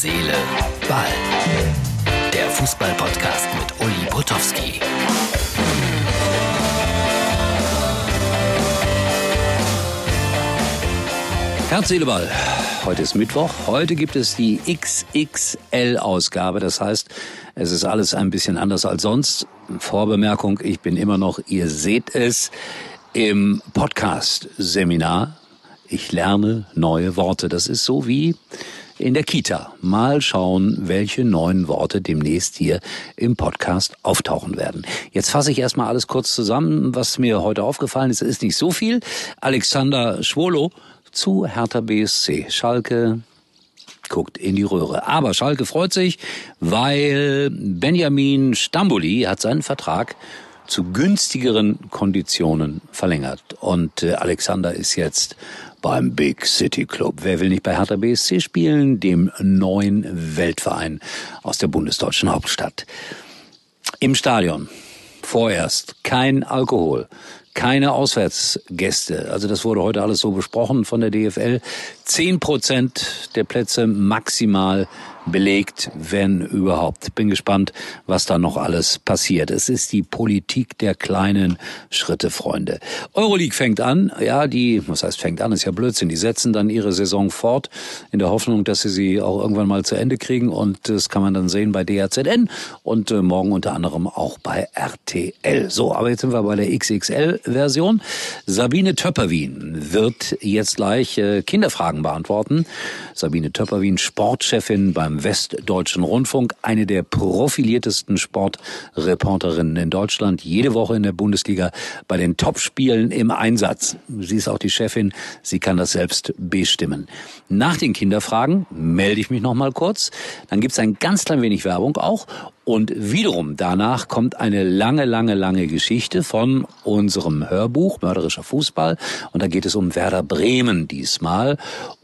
Seele, Ball. Der Fußball-Podcast mit Uli Potowski. Herz, Seele, Ball. Heute ist Mittwoch. Heute gibt es die XXL-Ausgabe. Das heißt, es ist alles ein bisschen anders als sonst. Vorbemerkung, ich bin immer noch, ihr seht es, im Podcast-Seminar. Ich lerne neue Worte. Das ist so wie in der Kita. Mal schauen, welche neuen Worte demnächst hier im Podcast auftauchen werden. Jetzt fasse ich erstmal alles kurz zusammen, was mir heute aufgefallen ist. Ist nicht so viel. Alexander Schwolo zu Hertha BSC. Schalke guckt in die Röhre. Aber Schalke freut sich, weil Benjamin Stamboli hat seinen Vertrag zu günstigeren Konditionen verlängert. Und äh, Alexander ist jetzt beim Big City Club. Wer will nicht bei Hertha BSC spielen? Dem neuen Weltverein aus der bundesdeutschen Hauptstadt. Im Stadion vorerst kein Alkohol, keine Auswärtsgäste. Also das wurde heute alles so besprochen von der DFL. Zehn Prozent der Plätze maximal belegt, wenn überhaupt. Bin gespannt, was da noch alles passiert. Es ist die Politik der kleinen Schritte, Freunde. Euroleague fängt an. Ja, die, was heißt fängt an, ist ja Blödsinn. Die setzen dann ihre Saison fort in der Hoffnung, dass sie sie auch irgendwann mal zu Ende kriegen. Und das kann man dann sehen bei DHZN und äh, morgen unter anderem auch bei RTL. So, aber jetzt sind wir bei der XXL-Version. Sabine Töpperwien wird jetzt gleich äh, Kinderfragen beantworten. Sabine Töpperwien, Sportchefin beim Westdeutschen Rundfunk, eine der profiliertesten Sportreporterinnen in Deutschland, jede Woche in der Bundesliga bei den Topspielen im Einsatz. Sie ist auch die Chefin, sie kann das selbst bestimmen. Nach den Kinderfragen melde ich mich noch mal kurz, dann gibt es ein ganz klein wenig Werbung auch und wiederum danach kommt eine lange, lange, lange Geschichte von unserem Hörbuch Mörderischer Fußball. Und da geht es um Werder Bremen diesmal.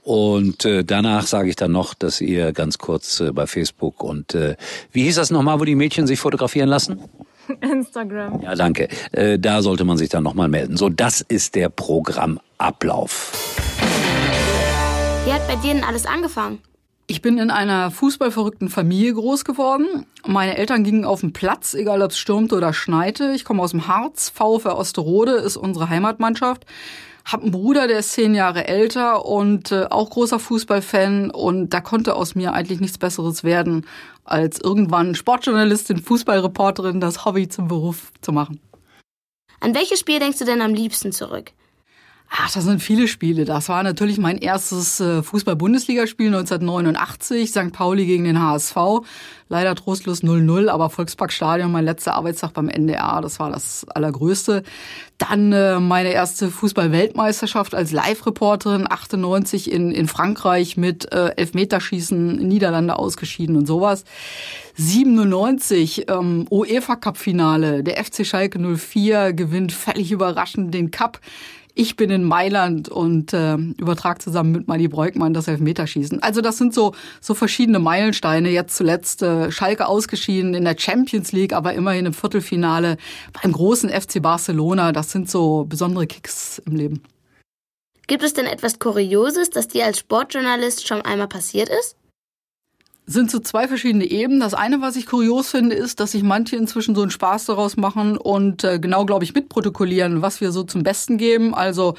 Und äh, danach sage ich dann noch, dass ihr ganz kurz äh, bei Facebook und äh, wie hieß das nochmal, wo die Mädchen sich fotografieren lassen? Instagram. Ja, danke. Äh, da sollte man sich dann nochmal melden. So, das ist der Programmablauf. Wie hat bei dir denn alles angefangen? Ich bin in einer fußballverrückten Familie groß geworden. Meine Eltern gingen auf den Platz, egal ob es stürmte oder schneite. Ich komme aus dem Harz. VfR Osterode ist unsere Heimatmannschaft. Hab einen Bruder, der ist zehn Jahre älter und äh, auch großer Fußballfan. Und da konnte aus mir eigentlich nichts Besseres werden, als irgendwann Sportjournalistin, Fußballreporterin, das Hobby zum Beruf zu machen. An welches Spiel denkst du denn am liebsten zurück? Ach, das sind viele Spiele. Das war natürlich mein erstes äh, Fußball-Bundesligaspiel 1989, St. Pauli gegen den HSV. Leider trostlos 0-0, aber Volksparkstadion, mein letzter Arbeitstag beim NDR, das war das Allergrößte. Dann äh, meine erste Fußball-Weltmeisterschaft als Live-Reporterin, 98 in, in Frankreich mit äh, Elfmeterschießen, Niederlande ausgeschieden und sowas. 97 ähm, UEFA-Cup-Finale, der FC Schalke 04 gewinnt völlig überraschend den Cup. Ich bin in Mailand und äh, übertrage zusammen mit Mali Breukmann das Elfmeterschießen. Also das sind so so verschiedene Meilensteine. Jetzt zuletzt äh, Schalke ausgeschieden in der Champions League, aber immerhin im Viertelfinale beim großen FC Barcelona. Das sind so besondere Kicks im Leben. Gibt es denn etwas Kurioses, das dir als Sportjournalist schon einmal passiert ist? Sind so zwei verschiedene Ebenen. Das eine, was ich kurios finde, ist, dass sich manche inzwischen so einen Spaß daraus machen und äh, genau, glaube ich, mitprotokollieren, was wir so zum Besten geben. Also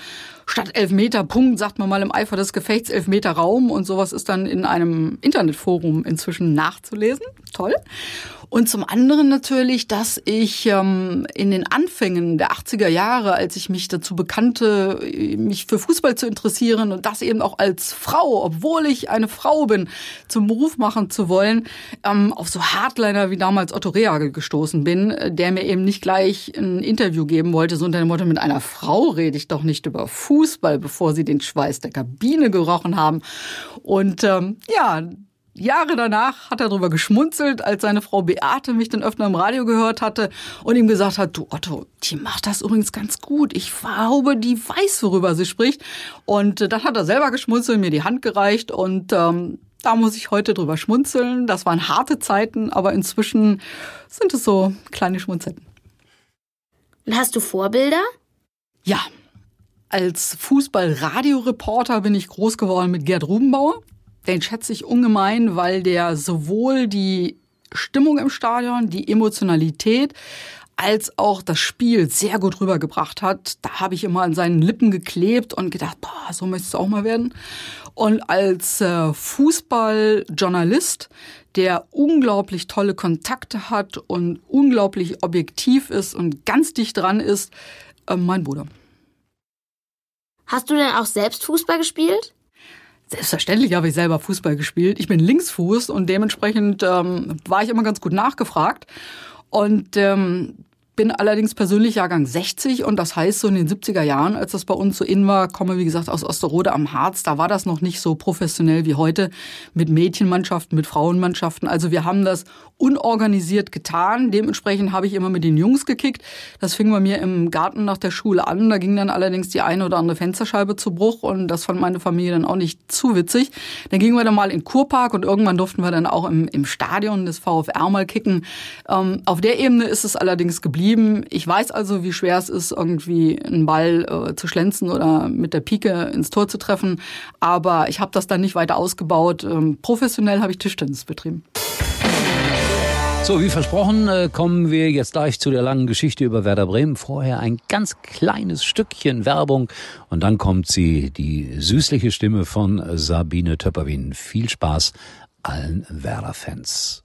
statt Elfmeter Punkt sagt man mal im Eifer des Gefechts Elfmeter Raum und sowas ist dann in einem Internetforum inzwischen nachzulesen. Toll. Und zum anderen natürlich, dass ich ähm, in den Anfängen der 80er Jahre, als ich mich dazu bekannte, mich für Fußball zu interessieren und das eben auch als Frau, obwohl ich eine Frau bin, zum Beruf machen zu wollen, ähm, auf so Hardliner wie damals Otto Rehagel gestoßen bin, der mir eben nicht gleich ein Interview geben wollte, so unter dem Motto, mit einer Frau rede ich doch nicht über Fußball, bevor sie den Schweiß der Kabine gerochen haben. Und ähm, ja, Jahre danach hat er darüber geschmunzelt, als seine Frau Beate mich dann öfter im Radio gehört hatte und ihm gesagt hat, du Otto, die macht das übrigens ganz gut. Ich glaube, die weiß, worüber sie spricht. Und äh, dann hat er selber geschmunzelt, mir die Hand gereicht und ähm, da muss ich heute drüber schmunzeln. Das waren harte Zeiten, aber inzwischen sind es so kleine Schmunzeln. Und hast du Vorbilder? Ja. Als Fußball-Radioreporter bin ich groß geworden mit Gerd Rubenbauer. Den schätze ich ungemein, weil der sowohl die Stimmung im Stadion, die Emotionalität, als auch das Spiel sehr gut rübergebracht hat. Da habe ich immer an seinen Lippen geklebt und gedacht, boah, so möchtest du auch mal werden. Und als äh, Fußballjournalist, der unglaublich tolle Kontakte hat und unglaublich objektiv ist und ganz dicht dran ist, äh, mein Bruder. Hast du denn auch selbst Fußball gespielt? Selbstverständlich habe ich selber Fußball gespielt. Ich bin Linksfuß und dementsprechend ähm, war ich immer ganz gut nachgefragt. Und ähm, bin allerdings persönlich Jahrgang 60 und das heißt so in den 70er Jahren, als das bei uns so in war, komme wie gesagt aus Osterode am Harz, da war das noch nicht so professionell wie heute mit Mädchenmannschaften, mit Frauenmannschaften. Also wir haben das unorganisiert getan. Dementsprechend habe ich immer mit den Jungs gekickt. Das fing bei mir im Garten nach der Schule an. Da ging dann allerdings die eine oder andere Fensterscheibe zu Bruch und das fand meine Familie dann auch nicht zu witzig. Dann gingen wir dann mal in Kurpark und irgendwann durften wir dann auch im, im Stadion des VfR mal kicken. Ähm, auf der Ebene ist es allerdings geblieben geblieben. Ich weiß also, wie schwer es ist, irgendwie einen Ball äh, zu schlänzen oder mit der Pike ins Tor zu treffen. Aber ich habe das dann nicht weiter ausgebaut. Ähm, professionell habe ich Tischtennis betrieben. So, wie versprochen, äh, kommen wir jetzt gleich zu der langen Geschichte über Werder Bremen. Vorher ein ganz kleines Stückchen Werbung und dann kommt sie, die süßliche Stimme von Sabine Töpperwien. Viel Spaß allen Werder-Fans.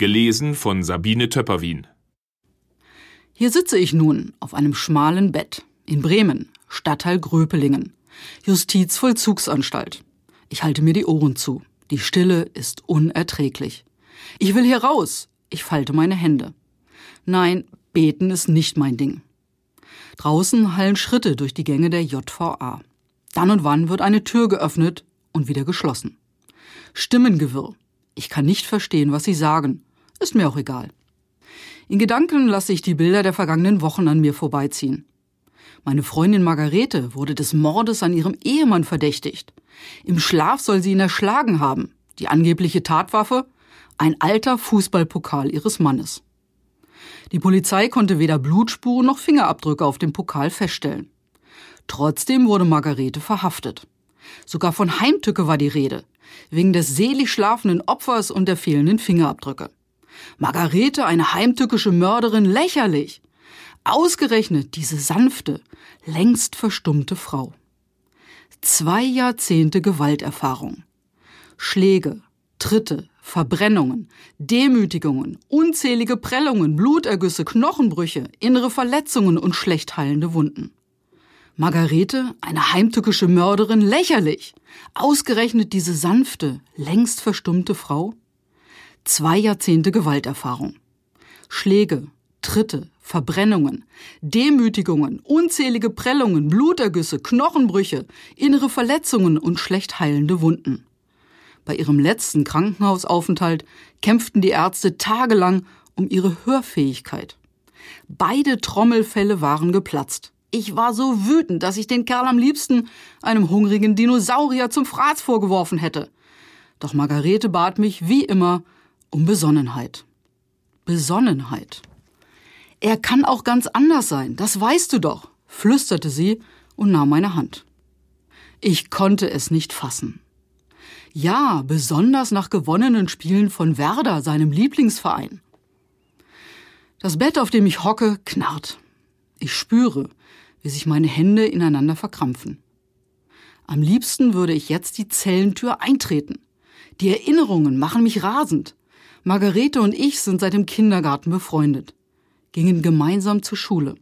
Gelesen von Sabine Töpperwien. Hier sitze ich nun auf einem schmalen Bett in Bremen, Stadtteil Gröpelingen, Justizvollzugsanstalt. Ich halte mir die Ohren zu. Die Stille ist unerträglich. Ich will hier raus. Ich falte meine Hände. Nein, beten ist nicht mein Ding. Draußen hallen Schritte durch die Gänge der JVA. Dann und wann wird eine Tür geöffnet und wieder geschlossen. Stimmengewirr. Ich kann nicht verstehen, was sie sagen. Ist mir auch egal. In Gedanken lasse ich die Bilder der vergangenen Wochen an mir vorbeiziehen. Meine Freundin Margarete wurde des Mordes an ihrem Ehemann verdächtigt. Im Schlaf soll sie ihn erschlagen haben. Die angebliche Tatwaffe? Ein alter Fußballpokal ihres Mannes. Die Polizei konnte weder Blutspuren noch Fingerabdrücke auf dem Pokal feststellen. Trotzdem wurde Margarete verhaftet. Sogar von Heimtücke war die Rede, wegen des selig schlafenden Opfers und der fehlenden Fingerabdrücke. Margarete, eine heimtückische Mörderin, lächerlich. Ausgerechnet diese sanfte, längst verstummte Frau. Zwei Jahrzehnte Gewalterfahrung. Schläge, Tritte, Verbrennungen, Demütigungen, unzählige Prellungen, Blutergüsse, Knochenbrüche, innere Verletzungen und schlecht heilende Wunden. Margarete, eine heimtückische Mörderin, lächerlich. Ausgerechnet diese sanfte, längst verstummte Frau? Zwei Jahrzehnte Gewalterfahrung. Schläge, Tritte, Verbrennungen, Demütigungen, unzählige Prellungen, Blutergüsse, Knochenbrüche, innere Verletzungen und schlecht heilende Wunden. Bei ihrem letzten Krankenhausaufenthalt kämpften die Ärzte tagelang um ihre Hörfähigkeit. Beide Trommelfälle waren geplatzt. Ich war so wütend, dass ich den Kerl am liebsten einem hungrigen Dinosaurier zum Fraß vorgeworfen hätte. Doch Margarete bat mich, wie immer, um Besonnenheit. Besonnenheit. Er kann auch ganz anders sein, das weißt du doch, flüsterte sie und nahm meine Hand. Ich konnte es nicht fassen. Ja, besonders nach gewonnenen Spielen von Werder, seinem Lieblingsverein. Das Bett, auf dem ich hocke, knarrt. Ich spüre, wie sich meine Hände ineinander verkrampfen. Am liebsten würde ich jetzt die Zellentür eintreten. Die Erinnerungen machen mich rasend. Margarete und ich sind seit dem Kindergarten befreundet, gingen gemeinsam zur Schule.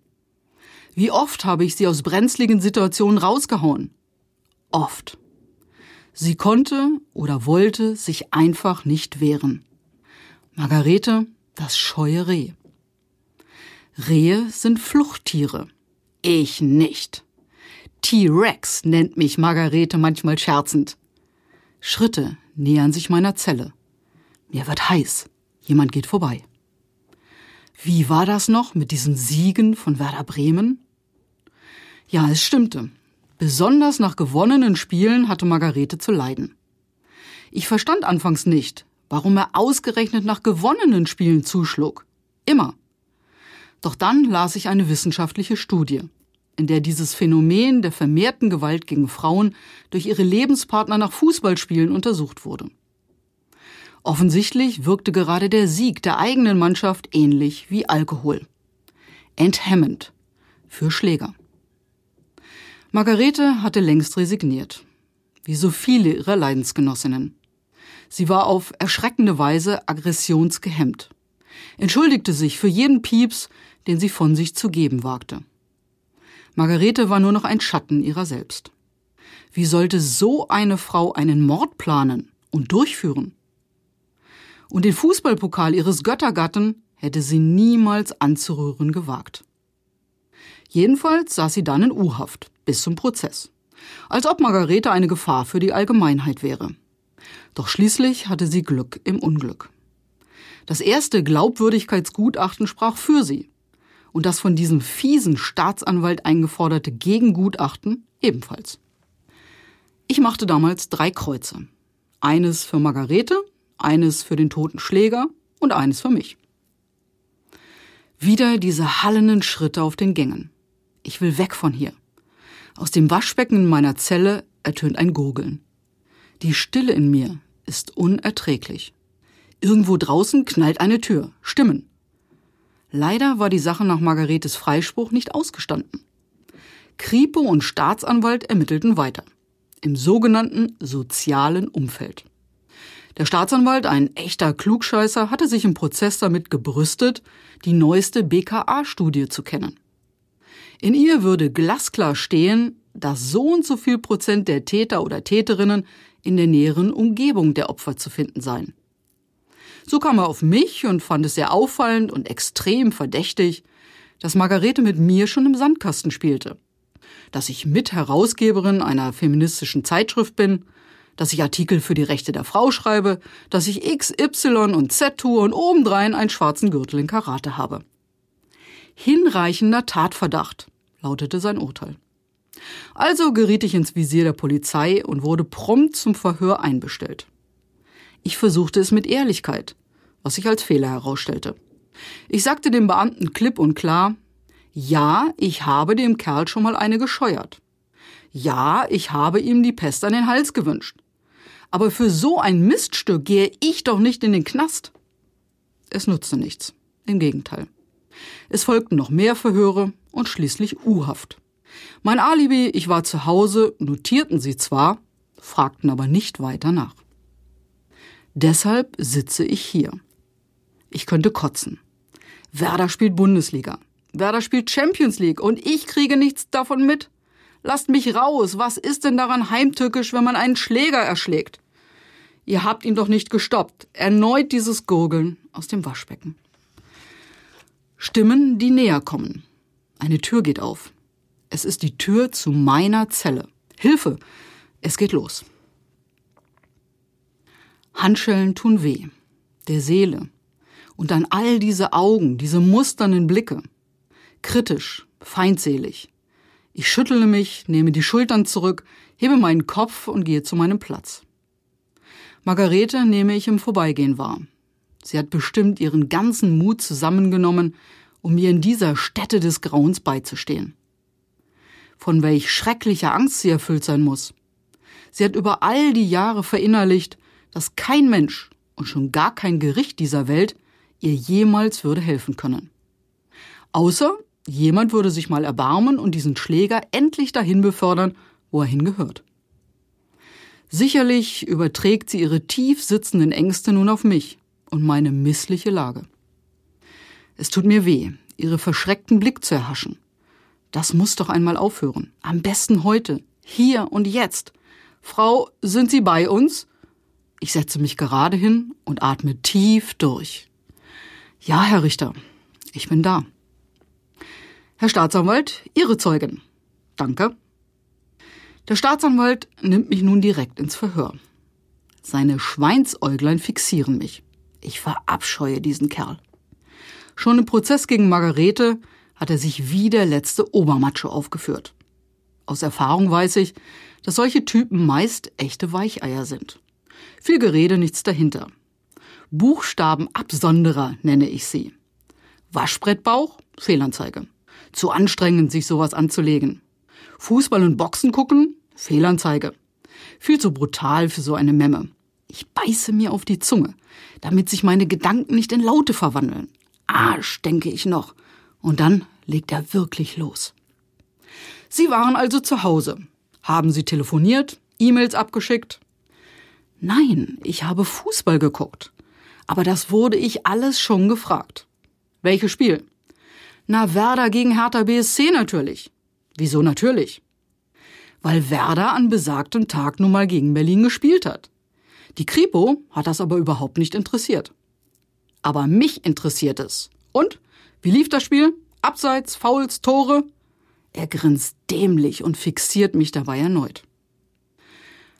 Wie oft habe ich sie aus brenzligen Situationen rausgehauen? Oft. Sie konnte oder wollte sich einfach nicht wehren. Margarete, das scheue Reh. Rehe sind Fluchttiere. Ich nicht. T-Rex nennt mich Margarete manchmal scherzend. Schritte nähern sich meiner Zelle. Mir wird heiß. Jemand geht vorbei. Wie war das noch mit diesen Siegen von Werder Bremen? Ja, es stimmte. Besonders nach gewonnenen Spielen hatte Margarete zu leiden. Ich verstand anfangs nicht, warum er ausgerechnet nach gewonnenen Spielen zuschlug. Immer. Doch dann las ich eine wissenschaftliche Studie, in der dieses Phänomen der vermehrten Gewalt gegen Frauen durch ihre Lebenspartner nach Fußballspielen untersucht wurde. Offensichtlich wirkte gerade der Sieg der eigenen Mannschaft ähnlich wie Alkohol. Enthemmend für Schläger. Margarete hatte längst resigniert, wie so viele ihrer Leidensgenossinnen. Sie war auf erschreckende Weise aggressionsgehemmt, entschuldigte sich für jeden Pieps, den sie von sich zu geben wagte. Margarete war nur noch ein Schatten ihrer selbst. Wie sollte so eine Frau einen Mord planen und durchführen? Und den Fußballpokal ihres Göttergatten hätte sie niemals anzurühren gewagt. Jedenfalls saß sie dann in U-Haft bis zum Prozess. Als ob Margarete eine Gefahr für die Allgemeinheit wäre. Doch schließlich hatte sie Glück im Unglück. Das erste Glaubwürdigkeitsgutachten sprach für sie. Und das von diesem fiesen Staatsanwalt eingeforderte Gegengutachten ebenfalls. Ich machte damals drei Kreuze. Eines für Margarete, eines für den toten Schläger und eines für mich. Wieder diese hallenden Schritte auf den Gängen. Ich will weg von hier. Aus dem Waschbecken in meiner Zelle ertönt ein Gurgeln. Die Stille in mir ist unerträglich. Irgendwo draußen knallt eine Tür. Stimmen. Leider war die Sache nach Margaretes Freispruch nicht ausgestanden. Kripo und Staatsanwalt ermittelten weiter. Im sogenannten sozialen Umfeld. Der Staatsanwalt, ein echter Klugscheißer, hatte sich im Prozess damit gebrüstet, die neueste BKA-Studie zu kennen. In ihr würde glasklar stehen, dass so und so viel Prozent der Täter oder Täterinnen in der näheren Umgebung der Opfer zu finden seien. So kam er auf mich und fand es sehr auffallend und extrem verdächtig, dass Margarete mit mir schon im Sandkasten spielte, dass ich Mitherausgeberin einer feministischen Zeitschrift bin, dass ich Artikel für die Rechte der Frau schreibe, dass ich X, Y und Z tue und obendrein einen schwarzen Gürtel in Karate habe. Hinreichender Tatverdacht, lautete sein Urteil. Also geriet ich ins Visier der Polizei und wurde prompt zum Verhör einbestellt. Ich versuchte es mit Ehrlichkeit, was sich als Fehler herausstellte. Ich sagte dem Beamten klipp und klar, ja, ich habe dem Kerl schon mal eine gescheuert. Ja, ich habe ihm die Pest an den Hals gewünscht. Aber für so ein Miststück gehe ich doch nicht in den Knast. Es nutzte nichts. Im Gegenteil. Es folgten noch mehr Verhöre und schließlich U-Haft. Mein Alibi, ich war zu Hause, notierten sie zwar, fragten aber nicht weiter nach. Deshalb sitze ich hier. Ich könnte kotzen. Werder spielt Bundesliga. Werder spielt Champions League und ich kriege nichts davon mit. Lasst mich raus. Was ist denn daran heimtückisch, wenn man einen Schläger erschlägt? Ihr habt ihn doch nicht gestoppt. Erneut dieses Gurgeln aus dem Waschbecken. Stimmen, die näher kommen. Eine Tür geht auf. Es ist die Tür zu meiner Zelle. Hilfe! Es geht los. Handschellen tun weh. Der Seele. Und dann all diese Augen, diese musternden Blicke. Kritisch, feindselig. Ich schüttle mich, nehme die Schultern zurück, hebe meinen Kopf und gehe zu meinem Platz. Margarete nehme ich im Vorbeigehen wahr. Sie hat bestimmt ihren ganzen Mut zusammengenommen, um mir in dieser Stätte des Grauens beizustehen. Von welch schrecklicher Angst sie erfüllt sein muss. Sie hat über all die Jahre verinnerlicht, dass kein Mensch und schon gar kein Gericht dieser Welt ihr jemals würde helfen können. Außer Jemand würde sich mal erbarmen und diesen Schläger endlich dahin befördern, wo er hingehört. Sicherlich überträgt sie ihre tief sitzenden Ängste nun auf mich und meine missliche Lage. Es tut mir weh, ihre verschreckten Blick zu erhaschen. Das muss doch einmal aufhören. Am besten heute, hier und jetzt. Frau, sind Sie bei uns? Ich setze mich gerade hin und atme tief durch. Ja, Herr Richter, ich bin da. Herr Staatsanwalt, Ihre Zeugin. Danke. Der Staatsanwalt nimmt mich nun direkt ins Verhör. Seine Schweinsäuglein fixieren mich. Ich verabscheue diesen Kerl. Schon im Prozess gegen Margarete hat er sich wie der letzte Obermacho aufgeführt. Aus Erfahrung weiß ich, dass solche Typen meist echte Weicheier sind. Viel Gerede, nichts dahinter. Buchstabenabsonderer nenne ich sie. Waschbrettbauch, Fehlanzeige. Zu anstrengend, sich sowas anzulegen. Fußball und Boxen gucken, Fehlanzeige. Viel zu brutal für so eine Memme. Ich beiße mir auf die Zunge, damit sich meine Gedanken nicht in Laute verwandeln. Arsch, denke ich noch. Und dann legt er wirklich los. Sie waren also zu Hause. Haben Sie telefoniert, E-Mails abgeschickt? Nein, ich habe Fußball geguckt. Aber das wurde ich alles schon gefragt. Welches Spiel? Na, Werder gegen Hertha BSC natürlich. Wieso natürlich? Weil Werder an besagtem Tag nun mal gegen Berlin gespielt hat. Die Kripo hat das aber überhaupt nicht interessiert. Aber mich interessiert es. Und? Wie lief das Spiel? Abseits, Fouls, Tore? Er grinst dämlich und fixiert mich dabei erneut.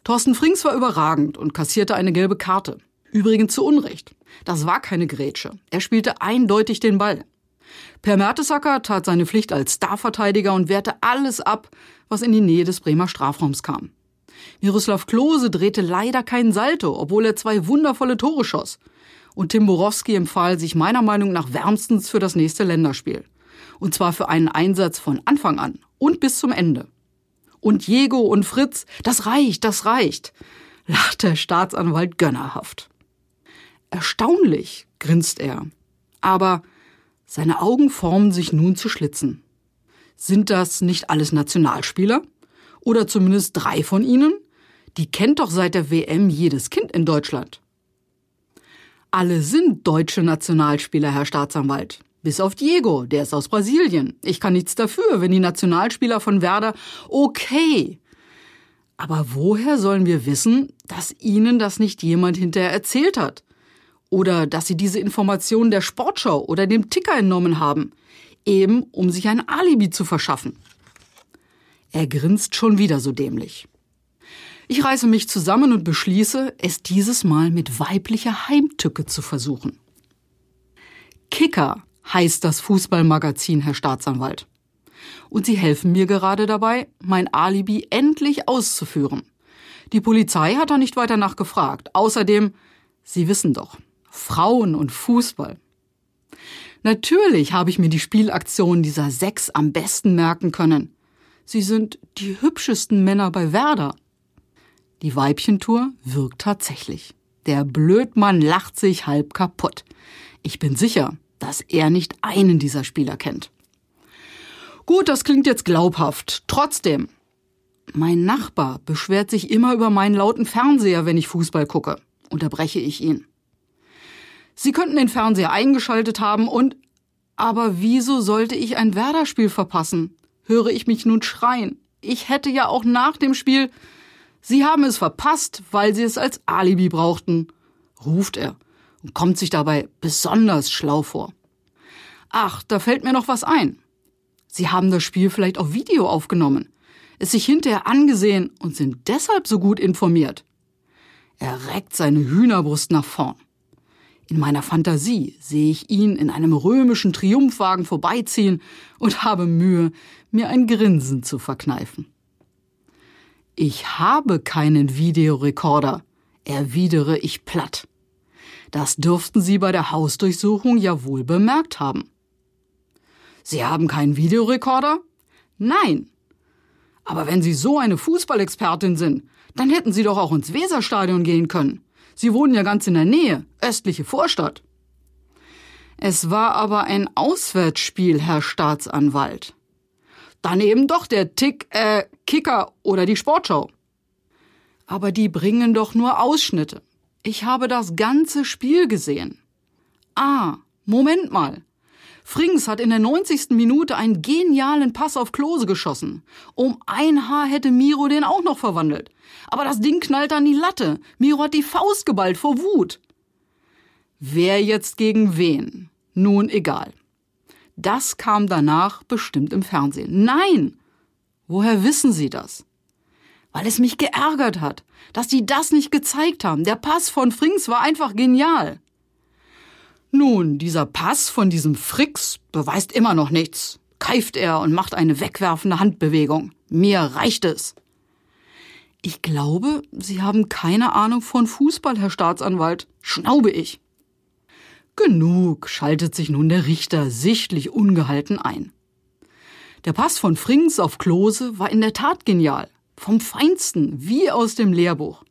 Thorsten Frings war überragend und kassierte eine gelbe Karte. Übrigens zu Unrecht. Das war keine Grätsche. Er spielte eindeutig den Ball. Per Mertesacker tat seine Pflicht als Starverteidiger und wehrte alles ab, was in die Nähe des Bremer Strafraums kam. Miroslav Klose drehte leider keinen Salto, obwohl er zwei wundervolle Tore schoss. Und Tim Borowski empfahl sich meiner Meinung nach wärmstens für das nächste Länderspiel. Und zwar für einen Einsatz von Anfang an und bis zum Ende. Und Diego und Fritz, das reicht, das reicht, lacht der Staatsanwalt gönnerhaft. Erstaunlich, grinst er. Aber seine Augen formen sich nun zu Schlitzen. Sind das nicht alles Nationalspieler? Oder zumindest drei von ihnen? Die kennt doch seit der WM jedes Kind in Deutschland. Alle sind deutsche Nationalspieler, Herr Staatsanwalt. Bis auf Diego, der ist aus Brasilien. Ich kann nichts dafür, wenn die Nationalspieler von Werder okay. Aber woher sollen wir wissen, dass Ihnen das nicht jemand hinterher erzählt hat? Oder dass Sie diese Informationen der Sportschau oder dem Ticker entnommen haben, eben um sich ein Alibi zu verschaffen? Er grinst schon wieder so dämlich. Ich reiße mich zusammen und beschließe, es dieses Mal mit weiblicher Heimtücke zu versuchen. Kicker heißt das Fußballmagazin, Herr Staatsanwalt. Und Sie helfen mir gerade dabei, mein Alibi endlich auszuführen. Die Polizei hat da nicht weiter nachgefragt. Außerdem, Sie wissen doch, Frauen und Fußball. Natürlich habe ich mir die Spielaktionen dieser sechs am besten merken können. Sie sind die hübschesten Männer bei Werder. Die Weibchentour wirkt tatsächlich. Der Blödmann lacht sich halb kaputt. Ich bin sicher, dass er nicht einen dieser Spieler kennt. Gut, das klingt jetzt glaubhaft. Trotzdem. Mein Nachbar beschwert sich immer über meinen lauten Fernseher, wenn ich Fußball gucke. Unterbreche ich ihn. Sie könnten den Fernseher eingeschaltet haben und aber wieso sollte ich ein Werder-Spiel verpassen? Höre ich mich nun schreien. Ich hätte ja auch nach dem Spiel. Sie haben es verpasst, weil Sie es als Alibi brauchten, ruft er und kommt sich dabei besonders schlau vor. Ach, da fällt mir noch was ein. Sie haben das Spiel vielleicht auf Video aufgenommen, es sich hinterher angesehen und sind deshalb so gut informiert. Er reckt seine Hühnerbrust nach vorn. In meiner Fantasie sehe ich ihn in einem römischen Triumphwagen vorbeiziehen und habe Mühe, mir ein Grinsen zu verkneifen. Ich habe keinen Videorekorder, erwidere ich platt. Das dürften Sie bei der Hausdurchsuchung ja wohl bemerkt haben. Sie haben keinen Videorekorder? Nein. Aber wenn Sie so eine Fußballexpertin sind, dann hätten Sie doch auch ins Weserstadion gehen können. Sie wohnen ja ganz in der Nähe, östliche Vorstadt. Es war aber ein Auswärtsspiel, Herr Staatsanwalt. Dann eben doch der Tick, äh, Kicker oder die Sportschau. Aber die bringen doch nur Ausschnitte. Ich habe das ganze Spiel gesehen. Ah, Moment mal. Frings hat in der 90. Minute einen genialen Pass auf Klose geschossen. Um ein Haar hätte Miro den auch noch verwandelt. Aber das Ding knallt an die Latte. Miro hat die Faust geballt vor Wut. Wer jetzt gegen wen? Nun egal. Das kam danach bestimmt im Fernsehen. Nein! Woher wissen Sie das? weil es mich geärgert hat, dass die das nicht gezeigt haben. Der Pass von Frings war einfach genial. Nun, dieser Pass von diesem Fricks beweist immer noch nichts, keift er und macht eine wegwerfende Handbewegung. Mir reicht es. Ich glaube, Sie haben keine Ahnung von Fußball, Herr Staatsanwalt, schnaube ich. Genug, schaltet sich nun der Richter sichtlich ungehalten ein. Der Pass von Frings auf Klose war in der Tat genial. Vom Feinsten, wie aus dem Lehrbuch.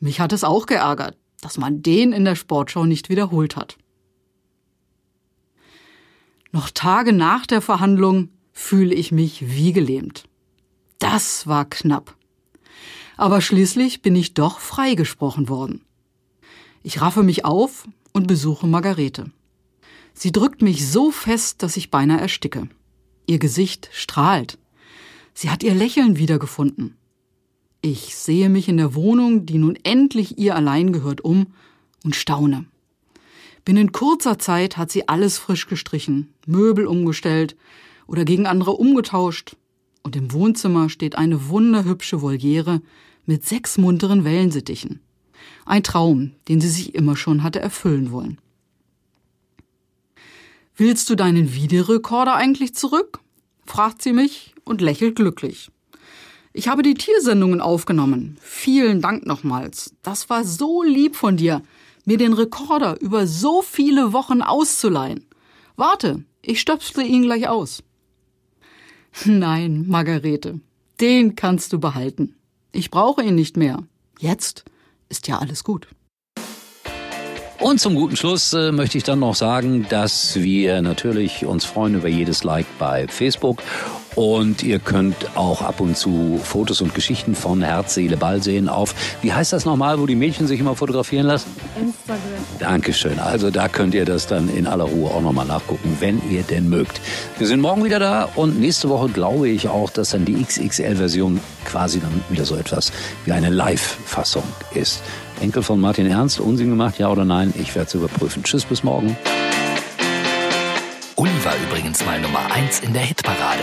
Mich hat es auch geärgert, dass man den in der Sportschau nicht wiederholt hat. Noch Tage nach der Verhandlung fühle ich mich wie gelähmt. Das war knapp. Aber schließlich bin ich doch freigesprochen worden. Ich raffe mich auf und besuche Margarete. Sie drückt mich so fest, dass ich beinahe ersticke. Ihr Gesicht strahlt. Sie hat ihr Lächeln wiedergefunden. Ich sehe mich in der Wohnung, die nun endlich ihr allein gehört, um und staune. Binnen kurzer Zeit hat sie alles frisch gestrichen, Möbel umgestellt oder gegen andere umgetauscht. Und im Wohnzimmer steht eine wunderhübsche Voliere mit sechs munteren Wellensittichen. Ein Traum, den sie sich immer schon hatte erfüllen wollen. Willst du deinen Videorekorder eigentlich zurück? fragt sie mich und lächelt glücklich. Ich habe die Tiersendungen aufgenommen. Vielen Dank nochmals. Das war so lieb von dir, mir den Rekorder über so viele Wochen auszuleihen. Warte, ich stöpsle ihn gleich aus. Nein, Margarete, den kannst du behalten. Ich brauche ihn nicht mehr. Jetzt ist ja alles gut. Und zum guten Schluss äh, möchte ich dann noch sagen, dass wir natürlich uns freuen über jedes Like bei Facebook. Und ihr könnt auch ab und zu Fotos und Geschichten von Herz, Seele, Ball sehen auf, wie heißt das nochmal, wo die Mädchen sich immer fotografieren lassen? Instagram. Dankeschön. Also da könnt ihr das dann in aller Ruhe auch nochmal nachgucken, wenn ihr denn mögt. Wir sind morgen wieder da und nächste Woche glaube ich auch, dass dann die XXL-Version quasi dann wieder so etwas wie eine Live-Fassung ist. Enkel von Martin Ernst, Unsinn gemacht, ja oder nein? Ich werde es überprüfen. Tschüss, bis morgen. Uli war übrigens mal Nummer 1 in der Hitparade.